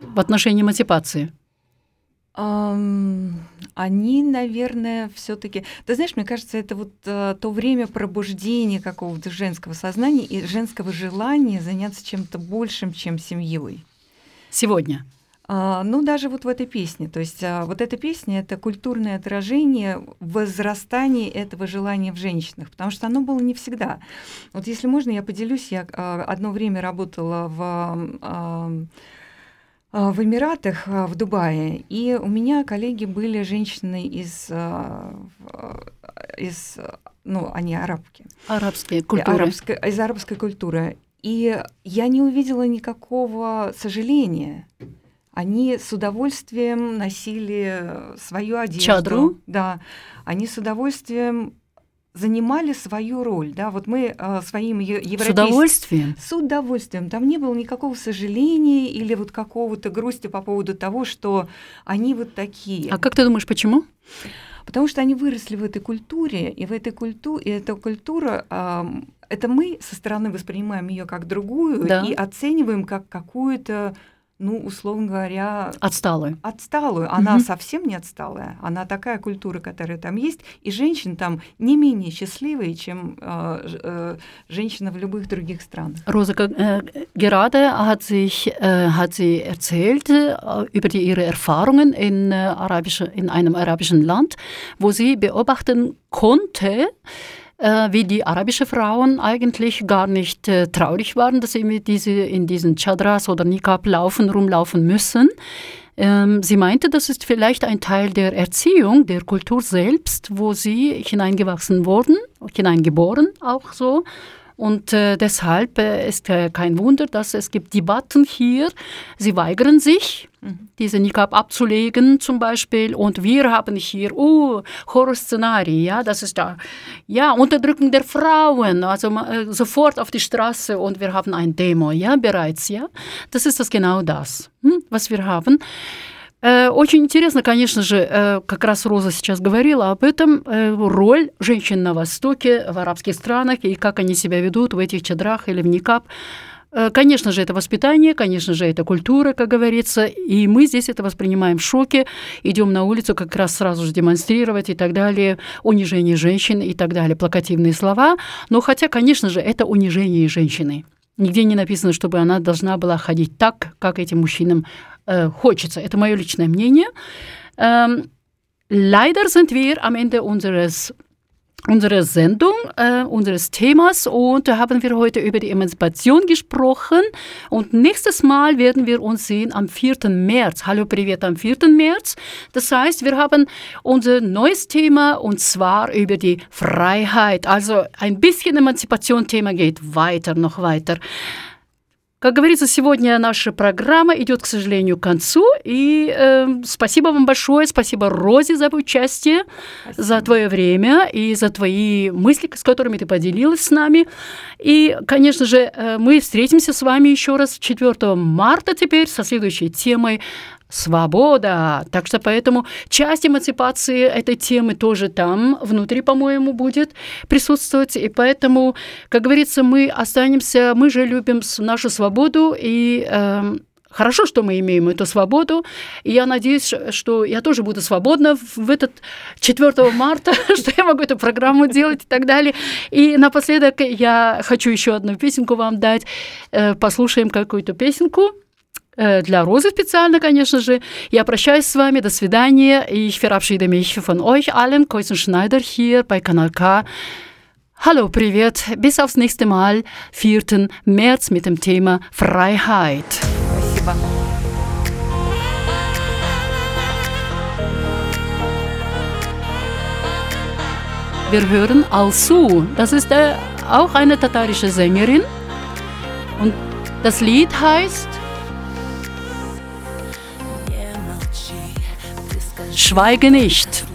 в отношении эмансипации? Они, наверное, все-таки. Ты знаешь, мне кажется, это вот э, то время пробуждения какого-то женского сознания и женского желания заняться чем-то большим, чем семьей. Сегодня. А, ну, даже вот в этой песне. То есть а, вот эта песня — это культурное отражение возрастания этого желания в женщинах, потому что оно было не всегда. Вот если можно, я поделюсь. Я а, одно время работала в... а, в Эмиратах, а, в Дубае, и у меня коллеги были женщины из, в- из ну, они арабки, Арабские культуры. арабской- из арабской культуры. И я не увидела никакого сожаления. Они с удовольствием носили свою одежду. Чадру? Да. Они с удовольствием занимали свою роль. Да, вот мы э, своим е- С европейским... удовольствием. С удовольствием. Там не было никакого сожаления или вот какого-то грусти по поводу того, что они вот такие. А как ты думаешь, почему? Потому что они выросли в этой культуре, и в этой культуре, и эта культура, ам, это мы со стороны воспринимаем ее как другую Да. и оцениваем как какую-то, ну, условно говоря, Отсталые. отсталую. Она Мгм. совсем не отсталая. Она такая культура, которая там есть, и женщины там не менее счастливые, чем э, э, женщины в любых других странах. Rosa, äh, gerade hat, sich, äh, hat sie erzählt äh, über die, ihre Erfahrungen in, äh, arabische, in einem arabischen Land, wo sie beobachten konnte, äh, wie die arabischen Frauen eigentlich gar nicht äh, traurig waren, dass sie mit diese, in diesen Chadras oder Niqab laufen, rumlaufen müssen. Ähm, sie meinte, das ist vielleicht ein Teil der Erziehung, der Kultur selbst, wo sie hineingewachsen wurden, hineingeboren auch so. Und äh, deshalb äh, ist äh, kein Wunder, dass es gibt Debatten hier. Sie weigern sich, diese Niqab abzulegen zum Beispiel. Und wir haben hier, oh, Horrorszenarien, ja, das ist da, ja, Unterdrückung der Frauen, also äh, sofort auf die Straße und wir haben ein Demo, ja, bereits, ja. Das ist das genau das, hm, was wir haben. Э, Очень интересно, конечно же, э, как раз Роза сейчас говорила об этом, э, роль женщин на Востоке, в арабских странах, и как они себя ведут в этих чадрах или в никап. Конечно же, это воспитание, конечно же, это культура, как говорится, и мы здесь это воспринимаем в шоке, идем на улицу как раз сразу же демонстрировать и так далее, унижение женщин и так далее, плакативные слова. Но хотя, конечно же, это унижение женщины. Нигде не написано, чтобы она должна была ходить так, как этим мужчинам хочется. Это мое личное мнение. Ähm, leider sind wir am Ende unseres unserer Sendung, äh, unseres Themas und da haben wir heute über die Emanzipation gesprochen und nächstes Mal werden wir uns sehen am 4. März. Hallo, Privet am 4. März. Das heißt, wir haben unser neues Thema und zwar über die Freiheit. Also ein bisschen Emanzipation-Thema geht weiter, noch weiter. Как говорится, сегодня наша программа идет, к сожалению, к концу. И э, спасибо вам большое, спасибо Розе за участие, за твое время и за твои мысли, с которыми ты поделилась с нами. И, конечно же, э, мы встретимся с вами еще раз 4 марта теперь со следующей темой Свобода. Так что поэтому часть эмансипации этой темы тоже там внутри, по-моему, будет присутствовать. И поэтому, как говорится, мы останемся, мы же любим нашу свободу и эм, Хорошо, что мы имеем эту свободу, и я надеюсь, что я тоже буду свободна в этот 4 марта, что я могу эту программу делать и так далее. И напоследок я хочу еще одну песенку вам дать. Э, Послушаем какую-то песенку. Äh, Для Розы специально, конечно же. Я прощаюсь с вами. До свидания. Ich verabschiede mich von euch allen. Koisen Schneider hier bei Kanal K. Hallo, привет. Bis aufs nächste Mal, 4. März mit dem Thema Freiheit. Спасибо. Wir hören Alsu. Das ist äh, auch eine tatarische Sängerin. Und das Lied heißt Schweige nicht.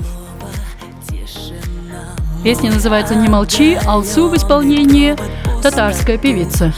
Песня называется «Не молчи», Алсу в исполнении татарской певицы.